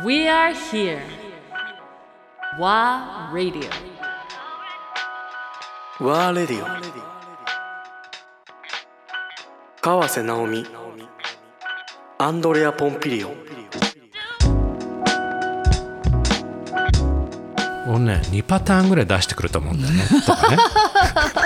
We are here. WA Radio. ワーレディオ川瀬直美。アンドレア・ポンピリオをね2パターンぐらい出してくると思うんだよね。とかね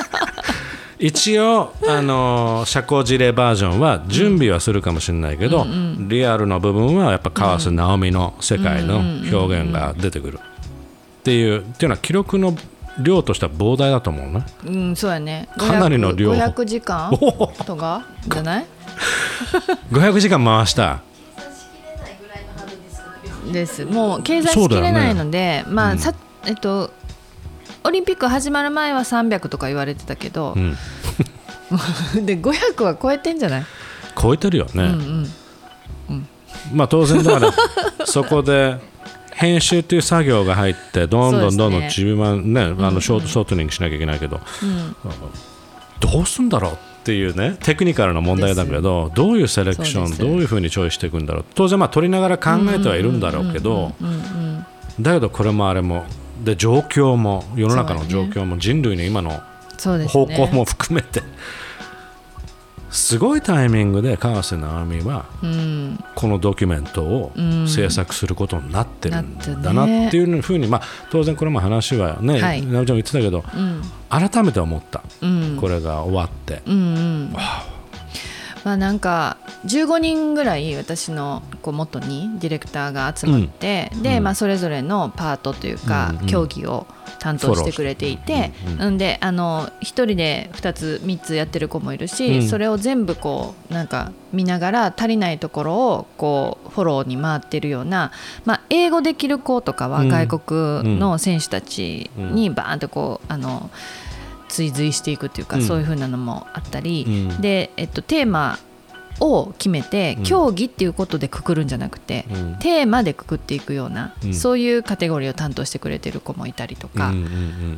一応あの社交辞令バージョンは準備はするかもしれないけど、リアルの部分はやっぱ川瀬直美の世界の表現が出てくる。っていうっていうのは記録の量としては膨大だと思うねうんそうやね。かなりの量。500時間とか？じゃない？500時間回した。です。もう計算しきれないので、まあ、さえっとオリンピック始まる前は300とか言われてたけど、ん。で500は超えてんじゃない、超えてるよね、うんまあ当然だから そこで編集っていう作業が入ってどんどんどんどん自分はねあのショートショートニングしなきゃいけないけど、どうすんだろうっていうねテクニカルな問題だけどどういうセレクションどういうふうにチョイスしていくんだろう。当然まあ取りながら考えてはいるんだろうけどだけどこれもあれもで状況も世の中の状況も人類の今の方向も含めて。すごいタイミングで川瀬直美はうん。このドキュメントをん。制作することになってるんだななってねっていうふうに、まあ、当然これも話はね、はい。直美ちゃんも言ってたけどうん。改めて思った、うん。これが終わって、うんうんまあなんか15人ぐらい私のこう元にディレクターが集まって、で、まあ、それぞれのパートというか、うんうん競技を担当してくれていて、うんんであの1人で2つ3つやってる子もいるし、うん。それを全部こうなんか見ながら足りないところをこうフォローに回ってるような、まあ、英語できる子とかはうん。外国の選手たちにバーンとこうあの追随していくっていうか、うん。そういう風なのもあったり、うん。で、えっと、テーマを決めてうん。競技っていうことでくくるんじゃなくて、うん。テーマでくくっていくような、うん。そういうカテゴリーを担当してくれてる子もいたりとか、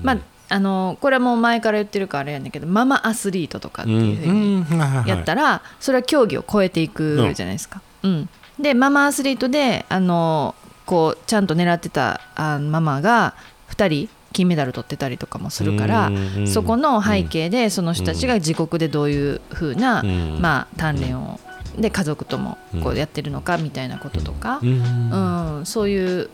まああのこれはもう前から言ってるからあれやねんけどママアスリートとかっていうふうにやったらそれは競技を超えていくじゃないですか。うん。でママアスリートであのこうちゃんと狙ってたあママが2人金メダル取ってたりとかもするからそこの背景でその人たちが自国でどういうふうな、うん。まあ、鍛錬をで家族ともこうやってるのかみたいなこととか、うん。うん、そういう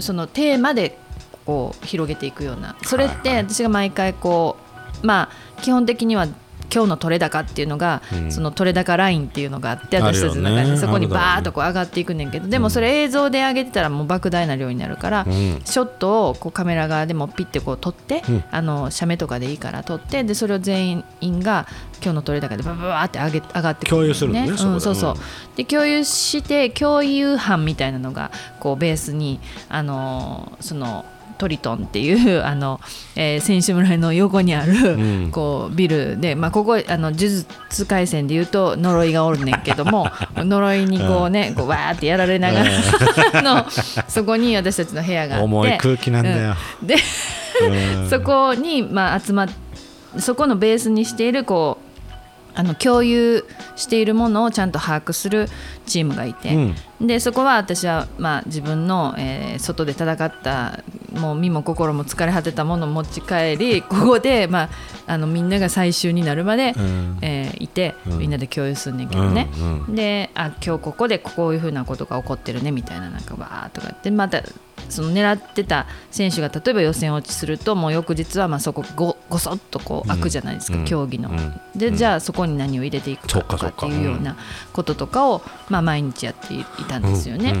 そのテーマでこう広げていくような。それって私が毎回こうまあ基本的には今日の取れ高っていうのが、うん。その取れ高ラインっていうのがあって私たちの中で。そこにバーッとこう上がっていくねんけどでもそれ映像で上げてたらもう莫大な量になるから、うん。ショットをこうカメラ側でもピッてこう撮って、うん。あの写メとかでいいから撮ってでそれを全員が今日の取れ高でバババーって上げ上がってくる共有するのねうん、そうそうう。ん。で共有して共有班みたいなのがこうベースにあのーそのトリトンっていうあの、えー選手村の横にある、うん。こうビルで、まあ、ここあの呪術廻戦でいうと呪いがおるねんけども 呪いにこうねこうわーってやられながら あのそこに私たちの部屋があって重い空気なんだよ、でうん。そこに、まあ、集まっそこのベースにしているこうあの共有しているものをちゃんと把握するチームがいて、でそこは私は、まあ、自分の、えー外で戦ったもう身も心も疲れ果てたものを持ち帰り ここで、まあ、あのみんなが最終になるまで、うん。えーいて、うん。みんなで共有するんねんけどね、うんうん。であ今日ここでこういうふうなことが起こってるねみたいななんかわーっとかってまたその狙ってた選手が例えば予選落ちするともう翌日はまあそこごごそっとこう開くじゃないですか、うん。競技の。うん。でじゃあそこに何を入れていくかとかっていうようなこととかを、まあ、毎日やっていたんですよね。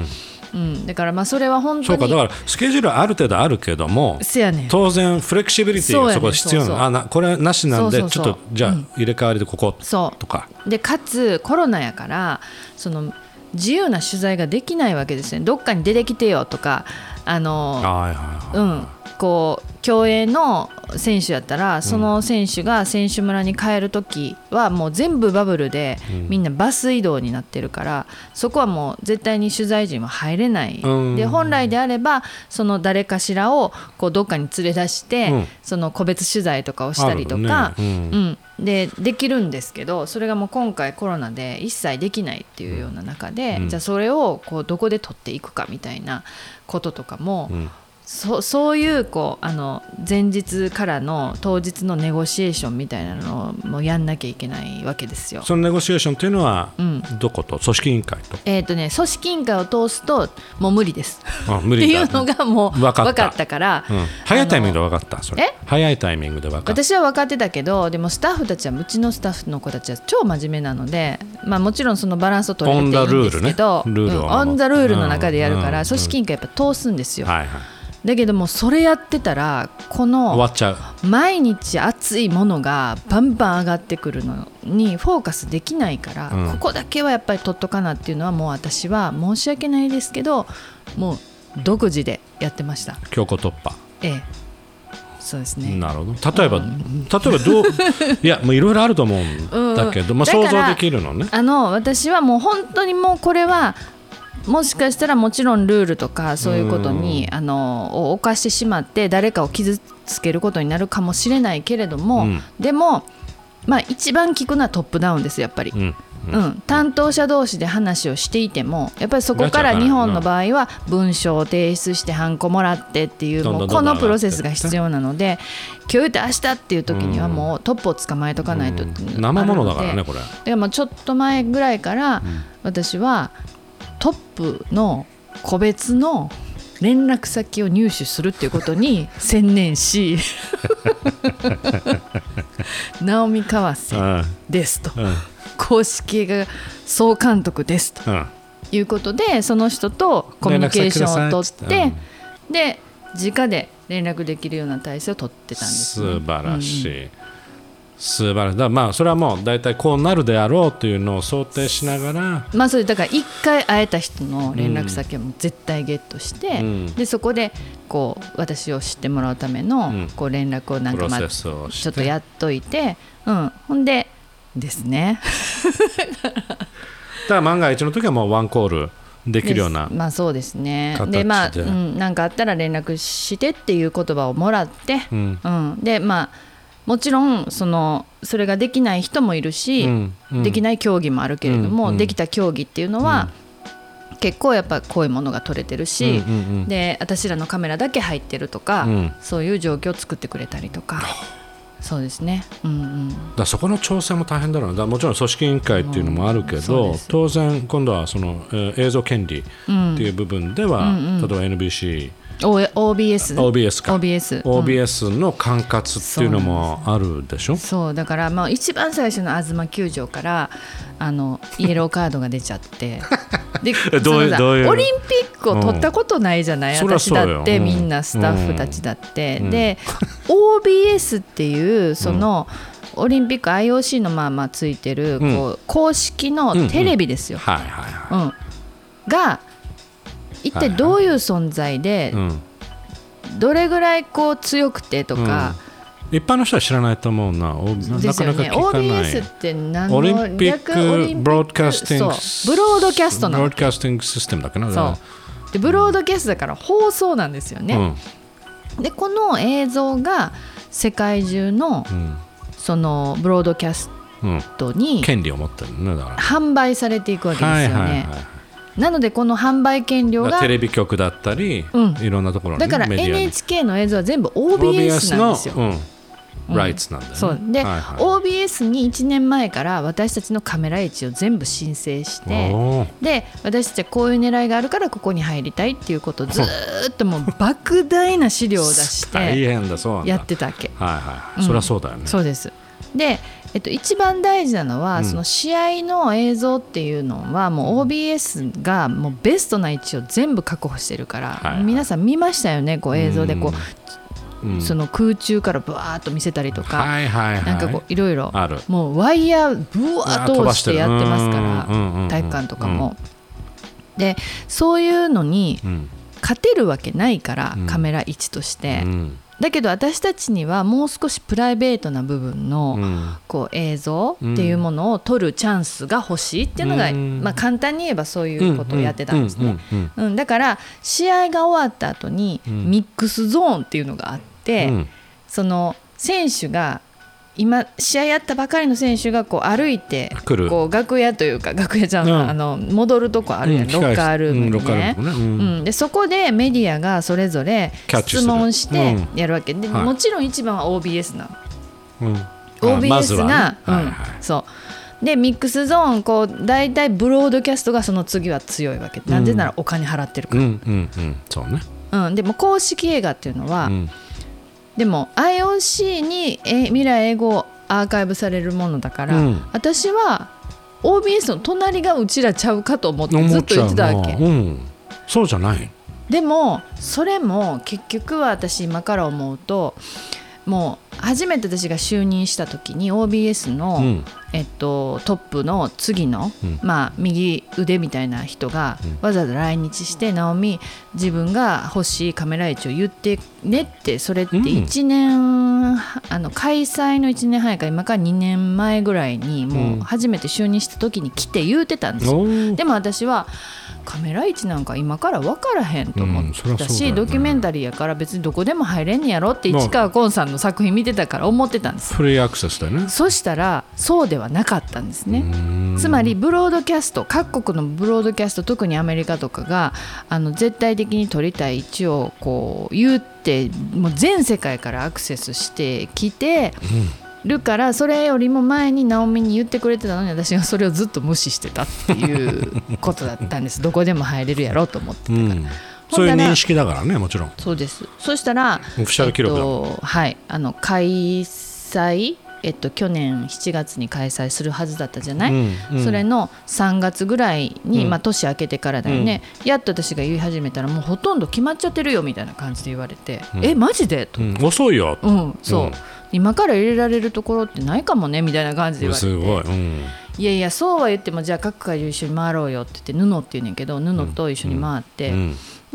うん。だからまあそれは本当にそうか。だからスケジュールはある程度あるけども当然フレキシビリティがそこで必要なそあなこれなしなんでちょっとじゃあうん。入れ替わりでここそう。とか。でかつコロナやからその自由な取材ができないわけですね。どっかに出てきてよとかあのはいはいはい。うん、こう競泳の選手やったらその選手が選手村に帰る時はもう全部バブルでみんなバス移動になってるからそこはもう絶対に取材陣は入れない。うん。で本来であればその誰かしらをこうどっかに連れ出してうん。その個別取材とかをしたりとかうん。うん、でできるんですけどそれがもう今回コロナで一切できないっていうような中で、うん。じゃあそれをこうどこで取っていくかみたいなこととかも、うんそそういうこうあの前日からの当日のネゴシエーションみたいなのをもうやんなきゃいけないわけですよ。そのネゴシエーションっていうのはうん。どこと組織委員会と？えーとね、組織委員会を通すともう無理です。あ無理だ。っていうのがもう分かった。から、うん。早いタイミングで分かったそれ。え？早いタイミングで分かった。私は分かってたけどでもスタッフたちはうちのスタッフの子たちは超真面目なので、まあ、もちろんそのバランスを取れるっていいんですけどオンザルールの中でやるから、うん。組織委員会やっぱ通すんですよ、はいはいだけどもそれやってたらこ終わのっちゃう。毎日熱いものがバンバン上がってくるのにフォーカスできないから、うん。ここだけはやっぱり取っとかなっていうのはもう私は申し訳ないですけどもう独自でやってました。強行突破。ええ。そうですね。なるほど。例えば、例えばどう いやもういろいろあると思うんだけど、まあ、だから想像できるのね。あの私はもう本当にもうこれはもしかしたらもちろんルールとかそういうことにあのを犯してしまって誰かを傷つけることになるかもしれないけれども、うん。でも、まあ、一番聞くのはトップダウンですやっぱり。うん。うん、担当者同士で話をしていてもやっぱりそこから日本の場合は文章を提出してハンコもらってっていうもうこのプロセスが必要なので今日言って明日っていう時にはもうトップを捕まえとかないと生ものだからねこれ。でもちょっと前ぐらいから私はトップの個別の連絡先を入手するっていうことに専念し直美川瀬うんですと。うん。公式が総監督ですと。うん。いうことでその人とコミュニケーションを取ってで直で連絡できるような体制を取ってたんです、ね、素晴らしい、素晴らしい。だまあそれはもう大体こうなるであろうというのを想定しながら。まあそれだから1回会えた人の連絡先はもう絶対ゲットして、うん。でそこでこう私を知ってもらうためのうん。こう連絡をなんかまあちょっとやっといて、うん、ほんでですね。だから万が一の時はもうワンコールできるようなまあそうですね。形で。まあ、でうん、なんかあったら連絡してっていう言葉をもらって、うん。うん、でまあもちろんそのそれができない人もいるし、うんうん。できない競技もあるけれども、うんうん。できた競技っていうのは、結構やっぱこういうものが取れてるし、うんうんうん。で私らのカメラだけ入ってるとか、うん。そういう状況を作ってくれたりとか。そうですね。うんうん。だそこの調整も大変だろうな。だもちろん組織委員会っていうのもあるけど、そうです。当然今度はその、えー映像権利っていう部分では、例えば NBC、O- OBS OBS か。OBS うん。OBS の管轄っていうのもあるでしょ、そう。だからまあ一番最初の東球場からあのイエローカードが出ちゃって。でどうどういう？オリンピックを取ったことないじゃない、うん。私だって、うん。みんなスタッフたちだって、うん。で OBS っていうその、オリンピック IOC のまあまあついてるこう、公式のテレビですよ、はいはいはうん。が一体どういう存在でい、うん。どれぐらいこう強くてとか、一般の人は知らないと思うな。おなですよね。かな OBS って何のオリンピッククブロードキャスティングブロードキャストなの。ブロードキャスティングシステムだっけな。そう。でブロードキャストだから放送なんですよね、でこの映像が世界中のうん。そのブロードキャスうんうん。トに権利を持ってるねだから。販売されていくわけですよね、はいはいはいなのでこの販売権料がテレビ局だったり、うん。いろんなところにだから NHK の映像は全部 OBS なんですよ、の、うん、ライツなんだよね、そう。で、はいはい。OBS に1年前から私たちのカメラ位置を全部申請してで私たちはこういう狙いがあるからここに入りたいっていうことをずーっともう 莫大な資料を出し大て変だそうやってたわけ。はいはい、うん。そりゃそうだよね。そうです。で、えっと、一番大事なのは、うん。その試合の映像っていうのはもう OBS がもうベストな位置を全部確保してるから、はいはい。皆さん見ましたよねこう映像でこう、うん。その空中からブワーッと見せたりとか、はいはいはい。なんかこういろいろもうワイヤーブワーッと通してやってますかうんうんうんうんら体育館とかも。でそういうのにうん。勝てるわけないから、うん。カメラ位置として、うんだけど私たちにはもう少しプライベートな部分の、うん。こう映像っていうものを撮るチャンスが欲しいっていうのが、うん。まあ、簡単に言えばそういうことをやってたんですね。うんだから試合が終わった後にうん。ミックスゾーンっていうのがあって、うん。その選手が今試合やったばかりの選手がこう歩いてこう楽屋というか楽屋じゃん、うん。あの戻るとこあるやん、うんロッカールームにね。うんうん、でそこでメディアがそれぞれ質問してうん。やるわけ。で、はい。もちろん一番は OBS なの。うん。あ OBS が、うん、そう。でミックスゾーンこう大体ブロードキャストがその次は強いわけ。なんでならお金払ってるかうんうんうん。そうね。ら、うん。でも公式映画っていうのは、うんでも IOC にえ未来英語アーカイブされるものだから、うん。私は OBS の隣がうちらちゃうかと思ってずっと言ってたわけ。うん。そうじゃない。でもそれも結局は私今から思うともう初めて私が就任した時に OBS の、うん。えっと、トップの次の、うん。まあ、右腕みたいな人がわざわざ来日して「直美自分が欲しいカメラ位置を言ってね」ってそれってうん。1年、あの開催の1年半やから今から2年前ぐらいにもうん。う初めて就任した時に来て言うてたんですよ。でも私はカメラ位置なんか今から分からへんと思ったし、そうだよね。ドキュメンタリーやから別にどこでも入れんねやろって市川崑さんの作品見てたから思ってたんです。フリーアクセスだよね。そしたらそうではなかったんですね。ねつまりブロードキャスト各国のブロードキャスト特にアメリカとかがあの絶対的に取りたい位置をこう言ってもう全世界からアクセスしてきてるからそれよりも前にナオミに言ってくれてたのに私がそれをずっと無視してたっていうことだったんです。どこでも入れるやろうと思ってた。から。うんそういう認識だからねもちろん。そうです。そしたらオフィシャル記録えっと、はい。あの開催えっと去年7月に開催するはずだったじゃない、うんうん。それの3月ぐらいに、うん。まあ、年明けてからだよね、やっと私が言い始めたらもうほとんど決まっちゃってるよみたいな感じで言われて、うん。えマジで？と、うん。遅いよ。うんそう、うん。今から入れられるところってないかもねみたいな感じで言われて。すごい。うん。いやいやそうは言ってもじゃあ各会場一緒に回ろうよって言って布って言うねんけど布と一緒に回って、う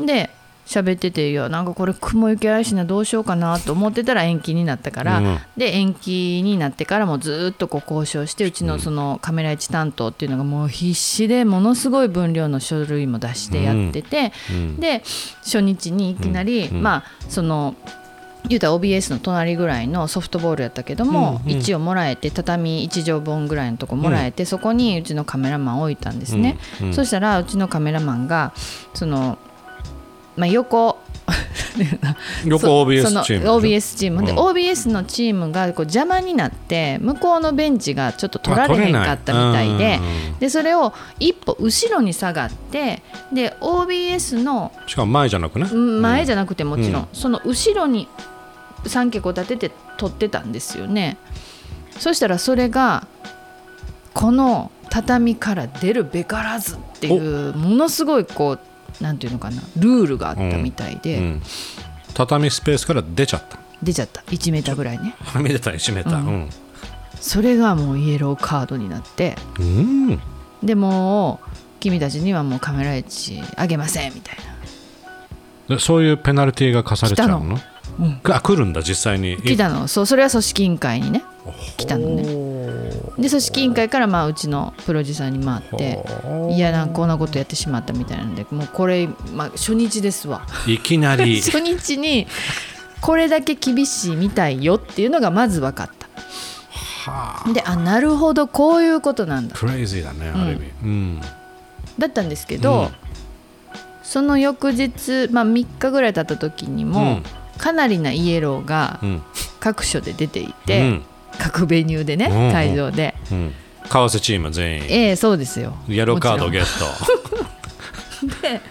ん。で喋ってていやなんかこれ雲行き怪しいなどうしようかなと思ってたら延期になったから、うん。で延期になってからもずっとこう交渉してうちのそのカメラ位置担当っていうのがもう必死でものすごい分量の書類も出してやってて、うん。で初日にいきなり、うん。まあその言うたら OBS の隣ぐらいのソフトボールやったけども、うんうん。位置をもらえて畳1畳分ぐらいのとこもらえて、そこにうちのカメラマンを置いたんですね、うん。うん。そしたらうちのカメラマンがその、まあ、横。横そ OBS そのチーム OBS チームで、うん。OBS のチームがこう邪魔になって向こうのベンチがちょっと取られへんかったみたいででそれを一歩後ろに下がってで OBS のうんしかも前じゃなくね？うん前じゃなくてもちろん、うん。その後ろに三脚を立てて撮ってたんですよね。そしたらそれがこの畳から出るべからずっていうものすごいこうなんていうのかなルールがあったみたいで、うん畳スペースから出ちゃった。出ちゃった。1メーターぐらいね。はみ出た1メーター。うん。それがもうイエローカードになって。うん。でもう君たちにはもうカメラ位置あげませんみたいな。でそういうペナルティーが課されちゃうの？来うん。が来るんだ実際に。来たの。そうそれは組織委員会にね。来たのねで組織委員会からまあうちのプロデューサーに回っていやなんかこんなことやってしまったみたいなんでもうこれ、まあ、初日ですわ。いきなり。初日にこれだけ厳しいみたいよっていうのがまず分かった。はであなるほどこういうことなんだ。あクレイジーだねある意味。うん。だったんですけど、うん。その翌日、まあ、3日ぐらい経った時にも、うん。かなりなイエローがうん。各所で出ていうて、ん各ベニューでね、うんうん。会場で、うん。為替チーム全員。ええそうですよ。イエローカードゲもット。で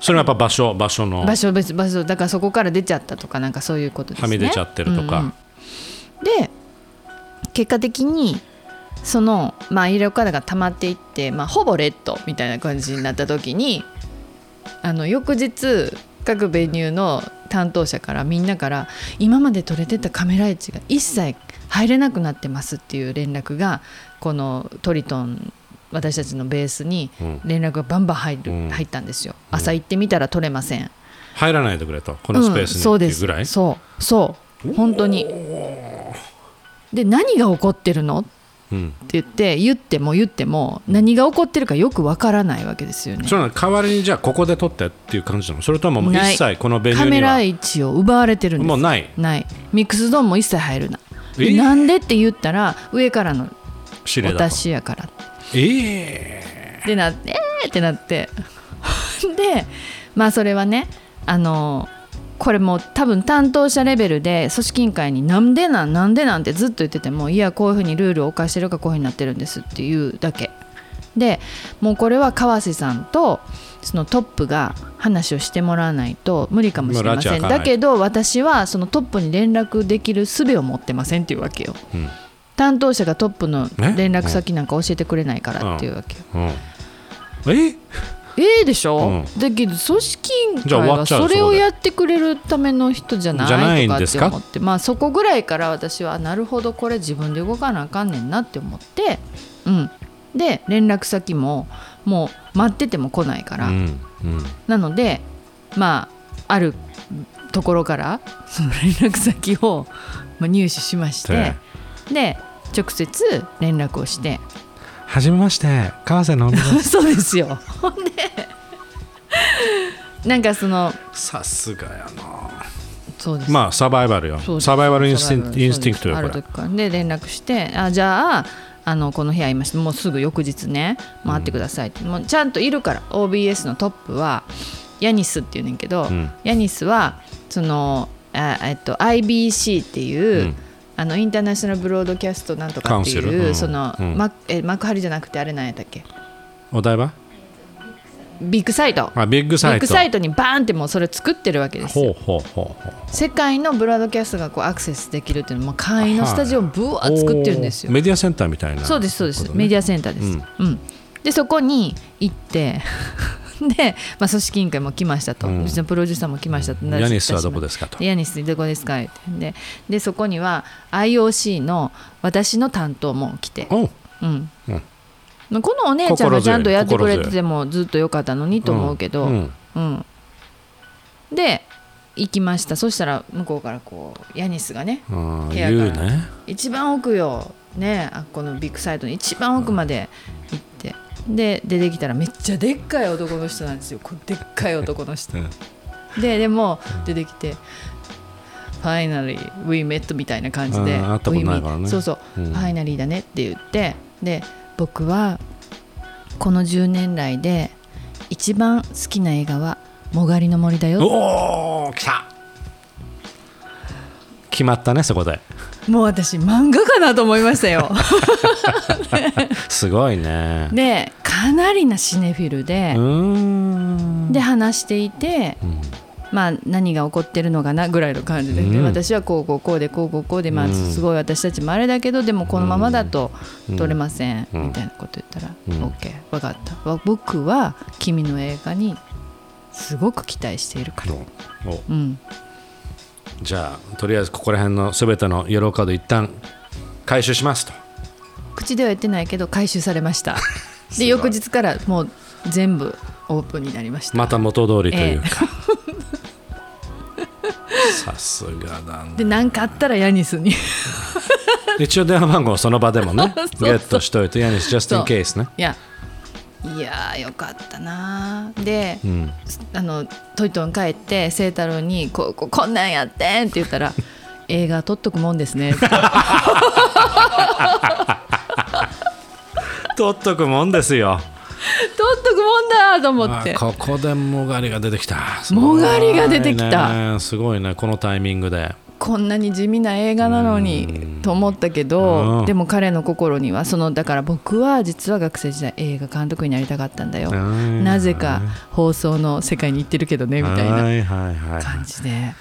それはやっぱ場所場所の。場所別場所だからそこから出ちゃったとかなんかそういうことですね。はみ出ちゃってるとか。うんうん。で結果的にそのまあイエローカードが溜まっていって、まあ、ほぼレッドみたいな感じになった時にあの翌日各ベニューの担当者からみんなから今まで撮れてたカメラ位置が一切入れなくなってますっていう連絡がこのトリトン私たちのベースにうん。連絡がバンバン入る、うん。入ったんですよ。朝行ってみたら撮れません。入らないでくれとこのスペースにうんそうです。っていう。ぐらい、そう。そう本当に。で何が起こってるの？ってうん、言って言っても言っても何が起こってるかよくわからないわけですよね。その。代わりにじゃあここで撮ってっていう感じなの？それとももう一切このベニュカメラーには位置を奪われてるんです。もうない。ない。ミックスドーンも一切入るなでえなんでって言ったら上からの私やからええでなってえーってなって。でまあそれはねあのこれもう多分担当者レベルで組織委員会になんでなんなんでなんてずっと言っててもいやこういうふうにルールを犯してるからこういうふうになってるんですっていうだけ。でもうこれは川瀬さんとそのトップが話をしてもらわないと無理かもしれません。だけど私はそのトップに連絡できる術を持ってませんっていうわけよ。うん。担当者がトップのえ連絡先なんか教えてくれないからっていうわけよ。うん。え？え？えでしょ、うん。だけど組織委員会はそれをやってくれるための人じゃないとかって思ってまあそこぐらいから私はなるほどこれ自分で動かなあかんねんなって思って、うん、で連絡先ももう待ってても来ないから、うんうんなのでまああるところから その連絡先をまあ入手しましてで直接連絡をして。はじめまして川瀬直美です。そうですよ。ほんでなんかそのさすがやな。そうです。まあサバイバルよ。サバイバルインスティンクトよある時からで連絡してあじゃああのこの部屋いました。もうすぐ翌日ね。回ってくださいって、もうちゃんといるから。OBS のトップはヤニスっていうねんけど、ん。ヤニスはそのあえっと IBC っていう、うん。あのインターナショナルブロードキャストなんとかっていう、うん。その、うん。マえ幕張じゃなくてあれなんやったっけ？お台場？ビッグサイト。あビッグサイト。ビッグサイトにバーンってもうそれ作ってるわけですよ。世界のブロードキャストがこうアクセスできるっていうのも会員のスタジオをブワー作ってるんですよ。おーメディアセンターみたいな。そうですそうです、ね。メディアセンターです、うん。でそこに行って で、まあ、組織委員会も来ましたと、ううんちのプロデューサーも来ましたと、ヤニスはどこですかと。でヤニスどこですかって。ででそこには IOC の私の担当も来て、おう。うん。うん。まあこのお姉ちゃんがちゃんとやってくれててもずっとよかったのにと思うけど、うんうん、で行きました。そしたら向こうからこうヤニスがね部屋から。ね。一番奥よねあこのビッグサイトの一番奥まで行って。で出てきたらめっちゃでっかい男の人なんですよ。でっかい男の人。うん。ででも出てきて「ファイナリー We met」みたいな感じで。そうそう、うんファイナリーだねって言って。で僕はこの10年来で一番好きな映画は「もがりの森だよ」おお来た。決まったねそこで。もう私漫画かなと思いましたよ。すごいね。でかなりなシネフィルで。で話していて、んまあ、何が起こってるのかなぐらいの感じで、でうん。私はこうこうこうでこうこうこうで、まあ、うん。すごい私たちもあれだけどでもこのままだとうん。撮れません、うん。みたいなこと言ったら「うん。OK 分かった。わ僕は君の映画にすごく期待しているから」うん、じゃあとりあえずここら辺のすべてのイエローカード一旦回収しますと。口では言ってないけど回収されました。で翌日からもう全部オープンになりました、また元通りというか、さすがだねで何かあったらヤニスに。一応電話番号をその場でもね ゲットしといてヤニス just in case ね。いや。いやーよかったな。ーで、うん。あのトイトン帰って清太郎にこここんなんやってんって言ったら 映画撮っとくもんですね。っ て取っとくもんですよ。撮 っとくもんだと思って。あここでもがりが出てきた。もがりが出てきた。すごいね。このタイミングで。こんなに地味な映画なのにと思ったけうどん。でも彼の心にはそのだから僕は実は学生時代映画監督になりたかったんだよ。うん。なぜか放送の世界に行ってるけどねみたいな感じで